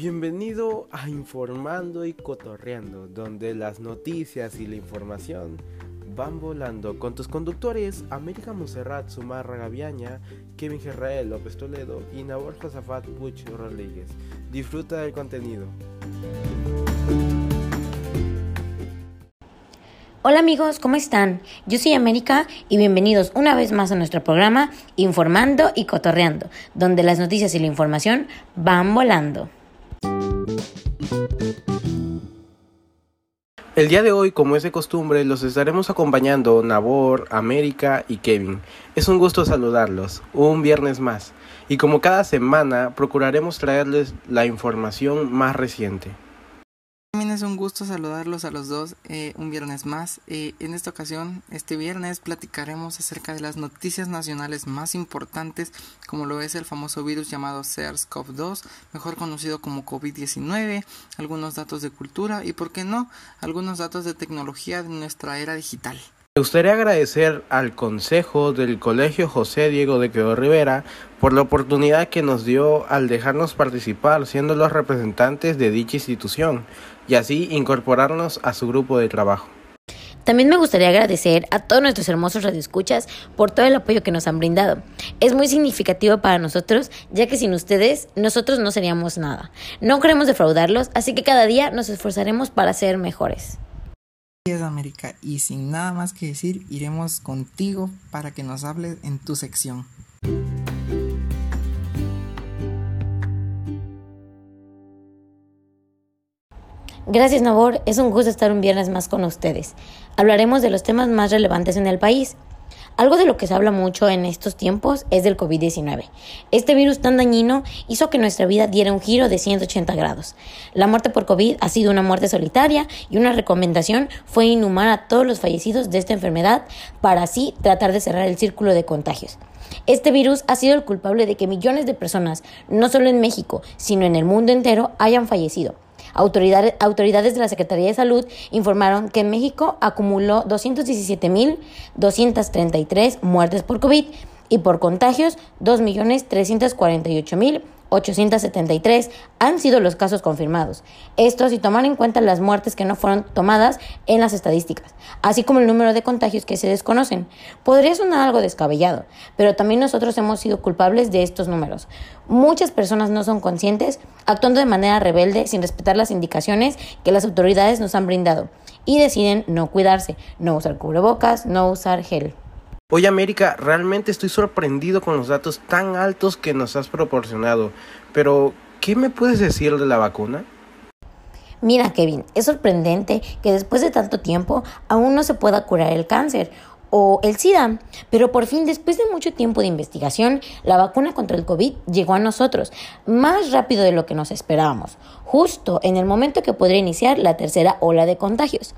Bienvenido a Informando y Cotorreando, donde las noticias y la información van volando con tus conductores América Monserrat Sumarra Gaviaña, Kevin Gerrael López Toledo y Nabor Josafat Puch Rodríguez. Disfruta del contenido. Hola amigos, ¿cómo están? Yo soy América y bienvenidos una vez más a nuestro programa Informando y Cotorreando, donde las noticias y la información van volando. El día de hoy, como es de costumbre, los estaremos acompañando Nabor, América y Kevin. Es un gusto saludarlos, un viernes más, y como cada semana procuraremos traerles la información más reciente. También es un gusto saludarlos a los dos eh, un viernes más. Eh, en esta ocasión, este viernes, platicaremos acerca de las noticias nacionales más importantes, como lo es el famoso virus llamado SARS-CoV-2, mejor conocido como COVID-19, algunos datos de cultura y, por qué no, algunos datos de tecnología de nuestra era digital. Me gustaría agradecer al Consejo del Colegio José Diego de Quedo Rivera por la oportunidad que nos dio al dejarnos participar siendo los representantes de dicha institución y así incorporarnos a su grupo de trabajo. También me gustaría agradecer a todos nuestros hermosos radioescuchas por todo el apoyo que nos han brindado. Es muy significativo para nosotros, ya que sin ustedes nosotros no seríamos nada. No queremos defraudarlos, así que cada día nos esforzaremos para ser mejores. es América y sin nada más que decir, iremos contigo para que nos hables en tu sección. Gracias Nabor, es un gusto estar un viernes más con ustedes. Hablaremos de los temas más relevantes en el país. Algo de lo que se habla mucho en estos tiempos es del COVID-19. Este virus tan dañino hizo que nuestra vida diera un giro de 180 grados. La muerte por COVID ha sido una muerte solitaria y una recomendación fue inhumar a todos los fallecidos de esta enfermedad para así tratar de cerrar el círculo de contagios. Este virus ha sido el culpable de que millones de personas, no solo en México, sino en el mundo entero, hayan fallecido. Autoridades, de la Secretaría de Salud informaron que México acumuló 217.233 muertes por COVID y por contagios 2.348.000 873 han sido los casos confirmados. Esto si tomar en cuenta las muertes que no fueron tomadas en las estadísticas, así como el número de contagios que se desconocen. Podría sonar algo descabellado, pero también nosotros hemos sido culpables de estos números. Muchas personas no son conscientes, actuando de manera rebelde sin respetar las indicaciones que las autoridades nos han brindado y deciden no cuidarse, no usar cubrebocas, no usar gel. Hoy América, realmente estoy sorprendido con los datos tan altos que nos has proporcionado, pero ¿qué me puedes decir de la vacuna? Mira Kevin, es sorprendente que después de tanto tiempo aún no se pueda curar el cáncer o el SIDA, pero por fin después de mucho tiempo de investigación, la vacuna contra el COVID llegó a nosotros más rápido de lo que nos esperábamos, justo en el momento que podría iniciar la tercera ola de contagios.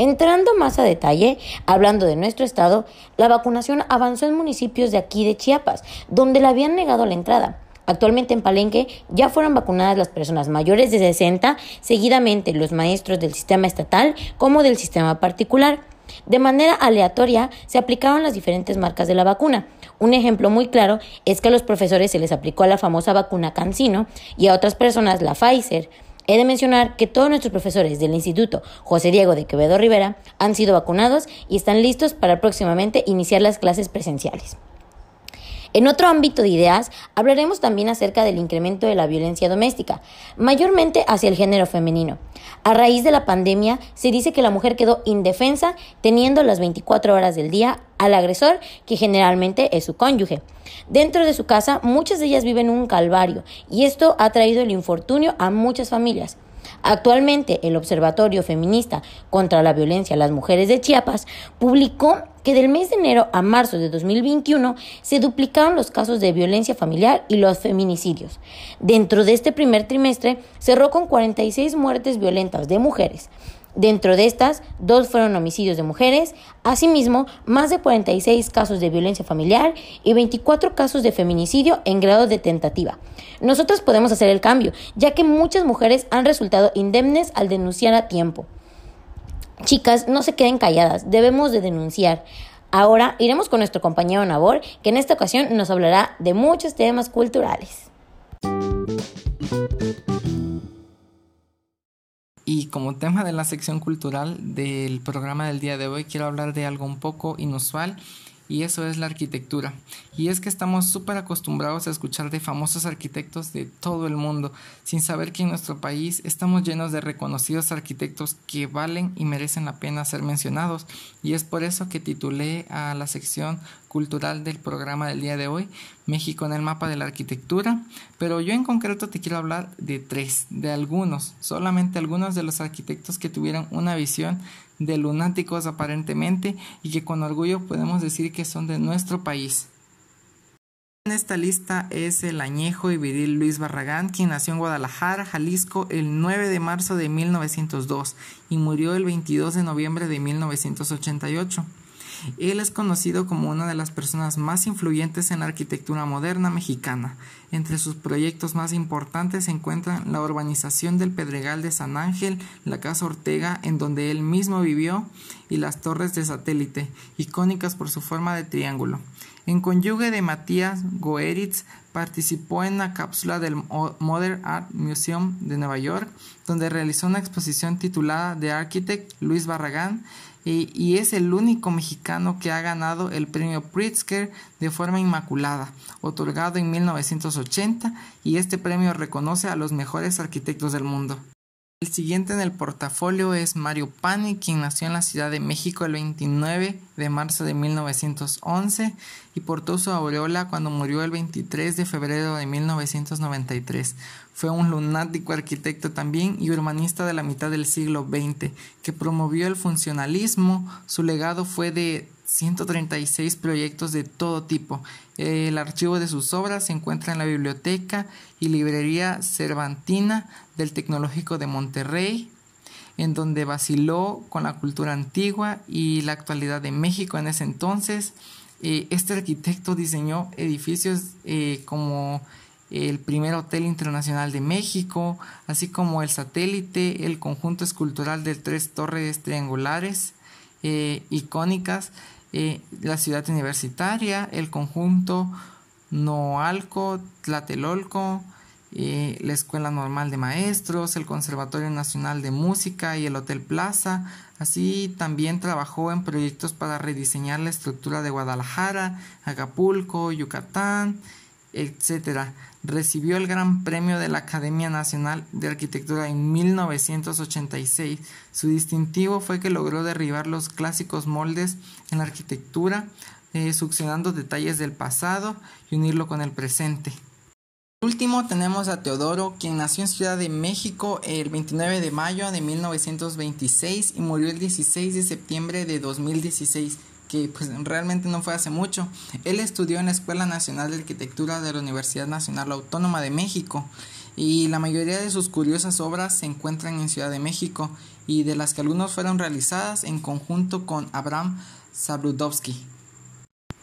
Entrando más a detalle, hablando de nuestro estado, la vacunación avanzó en municipios de aquí de Chiapas, donde le habían negado la entrada. Actualmente en Palenque ya fueron vacunadas las personas mayores de 60, seguidamente los maestros del sistema estatal como del sistema particular. De manera aleatoria se aplicaron las diferentes marcas de la vacuna. Un ejemplo muy claro es que a los profesores se les aplicó la famosa vacuna Cancino y a otras personas la Pfizer. He de mencionar que todos nuestros profesores del Instituto José Diego de Quevedo Rivera han sido vacunados y están listos para próximamente iniciar las clases presenciales. En otro ámbito de ideas, hablaremos también acerca del incremento de la violencia doméstica, mayormente hacia el género femenino. A raíz de la pandemia, se dice que la mujer quedó indefensa teniendo las 24 horas del día al agresor, que generalmente es su cónyuge. Dentro de su casa, muchas de ellas viven un calvario, y esto ha traído el infortunio a muchas familias. Actualmente, el Observatorio Feminista contra la Violencia a las Mujeres de Chiapas publicó que del mes de enero a marzo de 2021 se duplicaron los casos de violencia familiar y los feminicidios. Dentro de este primer trimestre cerró con 46 muertes violentas de mujeres. Dentro de estas, dos fueron homicidios de mujeres, asimismo, más de 46 casos de violencia familiar y 24 casos de feminicidio en grado de tentativa. Nosotros podemos hacer el cambio, ya que muchas mujeres han resultado indemnes al denunciar a tiempo. Chicas, no se queden calladas, debemos de denunciar. Ahora iremos con nuestro compañero Nabor, que en esta ocasión nos hablará de muchos temas culturales. Y como tema de la sección cultural del programa del día de hoy quiero hablar de algo un poco inusual y eso es la arquitectura. Y es que estamos súper acostumbrados a escuchar de famosos arquitectos de todo el mundo, sin saber que en nuestro país estamos llenos de reconocidos arquitectos que valen y merecen la pena ser mencionados. Y es por eso que titulé a la sección cultural del programa del día de hoy, México en el mapa de la arquitectura, pero yo en concreto te quiero hablar de tres, de algunos, solamente algunos de los arquitectos que tuvieron una visión de lunáticos aparentemente y que con orgullo podemos decir que son de nuestro país. En esta lista es el añejo y viril Luis Barragán, quien nació en Guadalajara, Jalisco, el 9 de marzo de 1902 y murió el 22 de noviembre de 1988. Él es conocido como una de las personas más influyentes en la arquitectura moderna mexicana. Entre sus proyectos más importantes se encuentran la urbanización del Pedregal de San Ángel, la Casa Ortega, en donde él mismo vivió, y las torres de satélite, icónicas por su forma de triángulo. En conyugue de Matías Goeritz, participó en la cápsula del Modern Art Museum de Nueva York, donde realizó una exposición titulada The Architect Luis Barragán y, es el único mexicano que ha ganado el premio Pritzker de forma inmaculada, otorgado en 1980, y este premio reconoce a los mejores arquitectos del mundo. El siguiente en el portafolio es Mario Pani, quien nació en la Ciudad de México el 29 de marzo de 1911 y portó su aureola cuando murió el 23 de febrero de 1993. Fue un lunático arquitecto también y urbanista de la mitad del siglo XX, que promovió el funcionalismo. Su legado fue de 136 proyectos de todo tipo. El archivo de sus obras se encuentra en la Biblioteca y Librería Cervantina del Tecnológico de Monterrey, en donde vaciló con la cultura antigua y la actualidad de México en ese entonces. Eh, este arquitecto diseñó edificios eh, como el primer Hotel Internacional de México, así como el satélite, el conjunto escultural de tres torres triangulares eh, icónicas eh, la ciudad universitaria, el conjunto Noalco, Tlatelolco, eh, la Escuela Normal de Maestros, el Conservatorio Nacional de Música y el Hotel Plaza. Así también trabajó en proyectos para rediseñar la estructura de Guadalajara, Acapulco, Yucatán, etc. Recibió el Gran Premio de la Academia Nacional de Arquitectura en 1986. Su distintivo fue que logró derribar los clásicos moldes en la arquitectura, eh, succionando detalles del pasado y unirlo con el presente. Por último tenemos a Teodoro, quien nació en Ciudad de México el 29 de mayo de 1926 y murió el 16 de septiembre de 2016 que pues realmente no fue hace mucho. Él estudió en la Escuela Nacional de Arquitectura de la Universidad Nacional Autónoma de México y la mayoría de sus curiosas obras se encuentran en Ciudad de México y de las que algunas fueron realizadas en conjunto con Abraham Sabrudowski.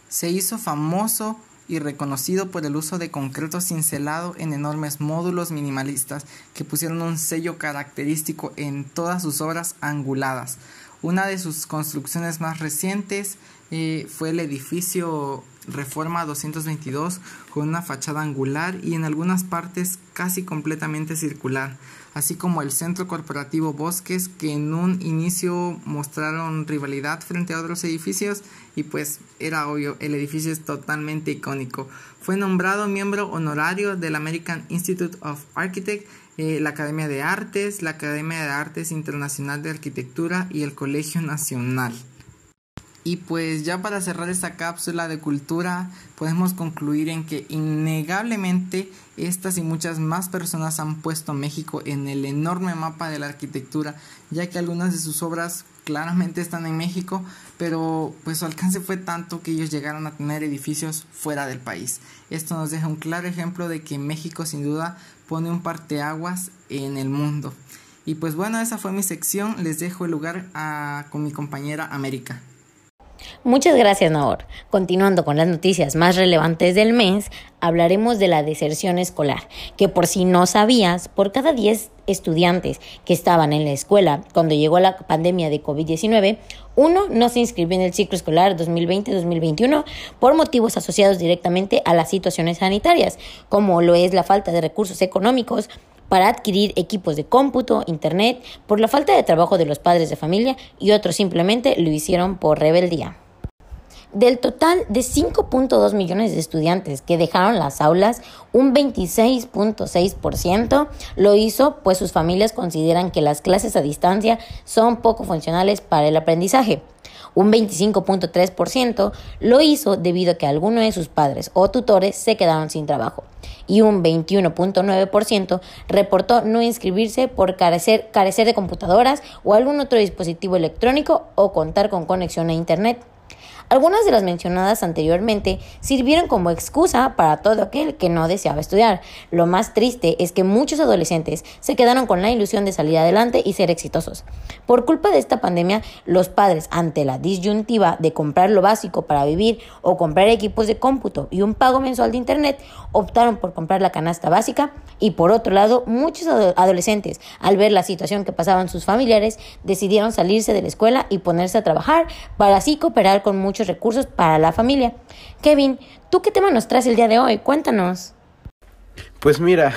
Se hizo famoso y reconocido por el uso de concreto cincelado en enormes módulos minimalistas que pusieron un sello característico en todas sus obras anguladas. Una de sus construcciones más recientes eh, fue el edificio Reforma 222 con una fachada angular y en algunas partes casi completamente circular, así como el centro corporativo Bosques que en un inicio mostraron rivalidad frente a otros edificios y pues era obvio, el edificio es totalmente icónico. Fue nombrado miembro honorario del American Institute of Architects eh, la Academia de Artes, la Academia de Artes Internacional de Arquitectura y el Colegio Nacional. Y pues ya para cerrar esta cápsula de cultura, podemos concluir en que innegablemente estas y muchas más personas han puesto a México en el enorme mapa de la arquitectura, ya que algunas de sus obras claramente están en México, pero pues su alcance fue tanto que ellos llegaron a tener edificios fuera del país. Esto nos deja un claro ejemplo de que México sin duda pone un parteaguas en el mundo. Y pues bueno, esa fue mi sección. Les dejo el lugar a, con mi compañera América. Muchas gracias, Nahor. Continuando con las noticias más relevantes del mes, hablaremos de la deserción escolar, que por si no sabías, por cada 10 estudiantes que estaban en la escuela cuando llegó la pandemia de COVID-19, uno no se inscribió en el ciclo escolar 2020-2021 por motivos asociados directamente a las situaciones sanitarias, como lo es la falta de recursos económicos para adquirir equipos de cómputo, internet, por la falta de trabajo de los padres de familia y otros simplemente lo hicieron por rebeldía. Del total de 5.2 millones de estudiantes que dejaron las aulas, un 26.6% lo hizo pues sus familias consideran que las clases a distancia son poco funcionales para el aprendizaje. Un 25.3% lo hizo debido a que alguno de sus padres o tutores se quedaron sin trabajo. Y un 21.9% reportó no inscribirse por carecer, carecer de computadoras o algún otro dispositivo electrónico o contar con conexión a Internet. Algunas de las mencionadas anteriormente sirvieron como excusa para todo aquel que no deseaba estudiar. Lo más triste es que muchos adolescentes se quedaron con la ilusión de salir adelante y ser exitosos. Por culpa de esta pandemia, los padres, ante la disyuntiva de comprar lo básico para vivir o comprar equipos de cómputo y un pago mensual de Internet, optaron por comprar la canasta básica y por otro lado, muchos adolescentes, al ver la situación que pasaban sus familiares, decidieron salirse de la escuela y ponerse a trabajar para así cooperar con muchos recursos para la familia. Kevin, ¿tú qué tema nos traes el día de hoy? Cuéntanos. Pues mira,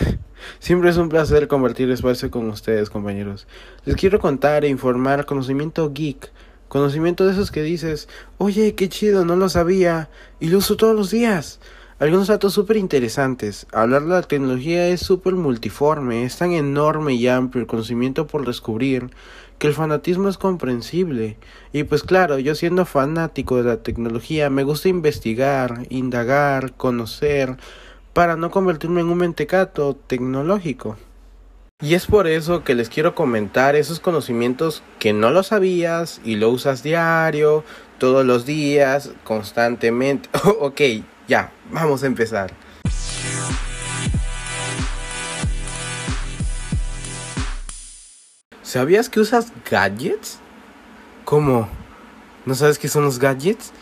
siempre es un placer compartir espacio con ustedes, compañeros. Les quiero contar e informar conocimiento geek. Conocimiento de esos que dices, oye, qué chido, no lo sabía, y lo uso todos los días. Algunos datos súper interesantes. Hablar de la tecnología es súper multiforme, es tan enorme y amplio el conocimiento por descubrir que el fanatismo es comprensible. Y pues claro, yo siendo fanático de la tecnología, me gusta investigar, indagar, conocer, para no convertirme en un mentecato tecnológico. Y es por eso que les quiero comentar esos conocimientos que no lo sabías y lo usas diario, todos los días, constantemente. ok, ya, vamos a empezar. ¿Sabías que usas gadgets? ¿Cómo? ¿No sabes qué son los gadgets?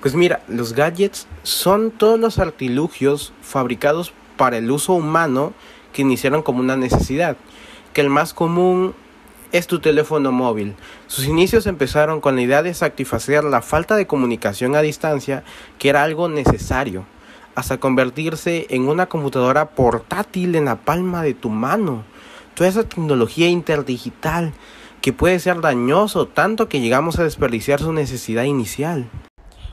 Pues mira, los gadgets son todos los artilugios fabricados para el uso humano que iniciaron como una necesidad, que el más común es tu teléfono móvil. Sus inicios empezaron con la idea de satisfacer la falta de comunicación a distancia, que era algo necesario, hasta convertirse en una computadora portátil en la palma de tu mano toda esa tecnología interdigital que puede ser dañoso tanto que llegamos a desperdiciar su necesidad inicial.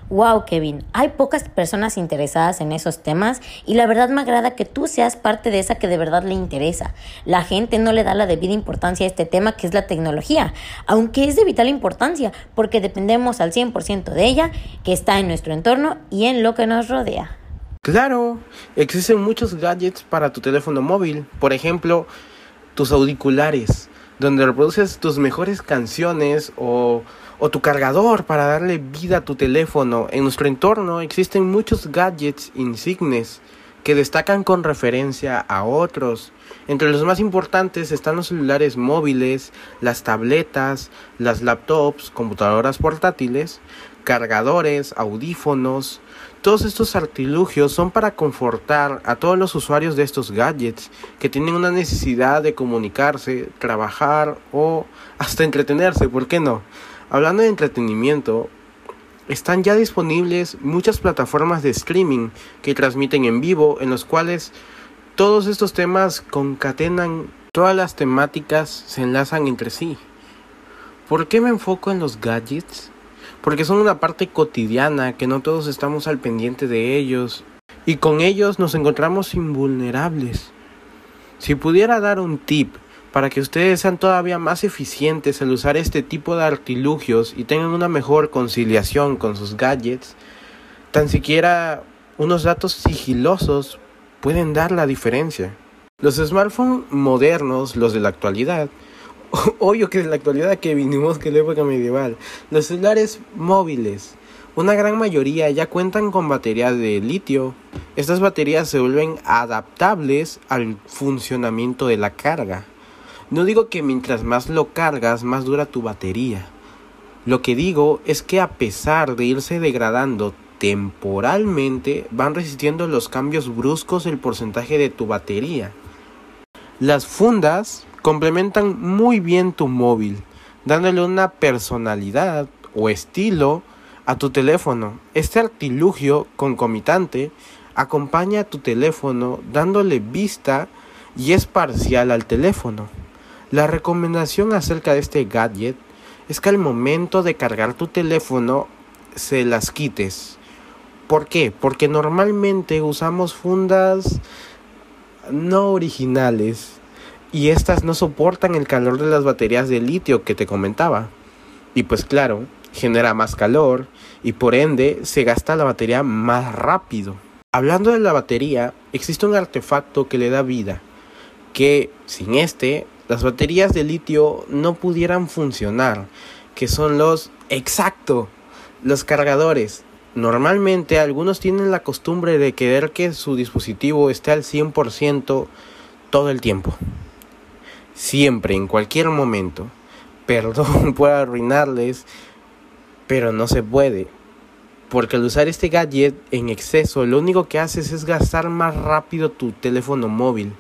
Wow, Kevin, hay pocas personas interesadas en esos temas y la verdad me agrada que tú seas parte de esa que de verdad le interesa. La gente no le da la debida importancia a este tema que es la tecnología, aunque es de vital importancia porque dependemos al 100% de ella que está en nuestro entorno y en lo que nos rodea. Claro, existen muchos gadgets para tu teléfono móvil. Por ejemplo, tus auriculares, donde reproduces tus mejores canciones o, o tu cargador para darle vida a tu teléfono. En nuestro entorno existen muchos gadgets insignes que destacan con referencia a otros. Entre los más importantes están los celulares móviles, las tabletas, las laptops, computadoras portátiles, cargadores, audífonos, todos estos artilugios son para confortar a todos los usuarios de estos gadgets que tienen una necesidad de comunicarse, trabajar o hasta entretenerse, ¿por qué no? Hablando de entretenimiento, están ya disponibles muchas plataformas de streaming que transmiten en vivo en los cuales todos estos temas concatenan, todas las temáticas se enlazan entre sí. ¿Por qué me enfoco en los gadgets? porque son una parte cotidiana que no todos estamos al pendiente de ellos y con ellos nos encontramos invulnerables. Si pudiera dar un tip para que ustedes sean todavía más eficientes al usar este tipo de artilugios y tengan una mejor conciliación con sus gadgets, tan siquiera unos datos sigilosos pueden dar la diferencia. Los smartphones modernos, los de la actualidad, obvio que en la actualidad que vinimos que la época medieval, los celulares móviles, una gran mayoría ya cuentan con baterías de litio. Estas baterías se vuelven adaptables al funcionamiento de la carga. No digo que mientras más lo cargas, más dura tu batería. Lo que digo es que a pesar de irse degradando temporalmente, van resistiendo los cambios bruscos del porcentaje de tu batería. Las fundas complementan muy bien tu móvil, dándole una personalidad o estilo a tu teléfono. Este artilugio concomitante acompaña a tu teléfono dándole vista y es parcial al teléfono. La recomendación acerca de este gadget es que al momento de cargar tu teléfono se las quites. ¿Por qué? Porque normalmente usamos fundas no originales y estas no soportan el calor de las baterías de litio que te comentaba. Y pues claro, genera más calor y por ende se gasta la batería más rápido. Hablando de la batería, existe un artefacto que le da vida, que sin este las baterías de litio no pudieran funcionar, que son los exacto, los cargadores. Normalmente algunos tienen la costumbre de querer que su dispositivo esté al 100% todo el tiempo. Siempre, en cualquier momento. Perdón por arruinarles, pero no se puede. Porque al usar este gadget en exceso, lo único que haces es gastar más rápido tu teléfono móvil.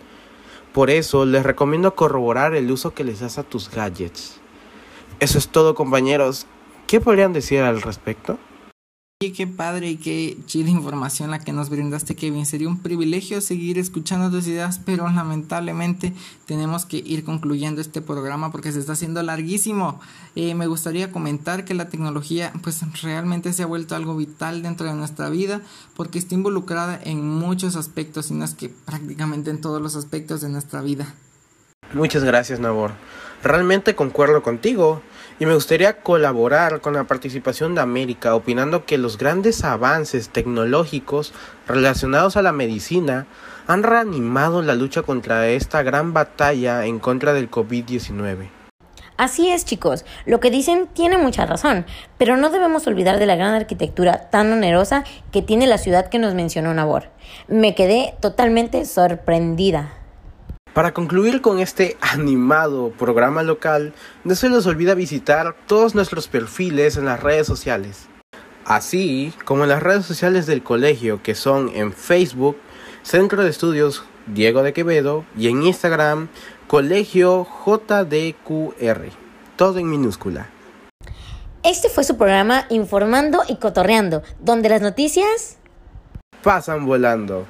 Por eso les recomiendo corroborar el uso que les das a tus gadgets. Eso es todo compañeros. ¿Qué podrían decir al respecto? Qué padre y qué chida información la que nos brindaste, Kevin. Sería un privilegio seguir escuchando tus ideas, pero lamentablemente tenemos que ir concluyendo este programa porque se está haciendo larguísimo. Eh, me gustaría comentar que la tecnología, pues realmente se ha vuelto algo vital dentro de nuestra vida porque está involucrada en muchos aspectos, y no es que prácticamente en todos los aspectos de nuestra vida. Muchas gracias, Nabor. Realmente concuerdo contigo y me gustaría colaborar con la participación de América opinando que los grandes avances tecnológicos relacionados a la medicina han reanimado la lucha contra esta gran batalla en contra del COVID-19. Así es, chicos, lo que dicen tiene mucha razón, pero no debemos olvidar de la gran arquitectura tan onerosa que tiene la ciudad que nos mencionó Nabor. Me quedé totalmente sorprendida. Para concluir con este animado programa local, no se les olvida visitar todos nuestros perfiles en las redes sociales, así como en las redes sociales del colegio que son en Facebook, Centro de Estudios Diego de Quevedo y en Instagram, Colegio JDQR, todo en minúscula. Este fue su programa Informando y Cotorreando, donde las noticias pasan volando.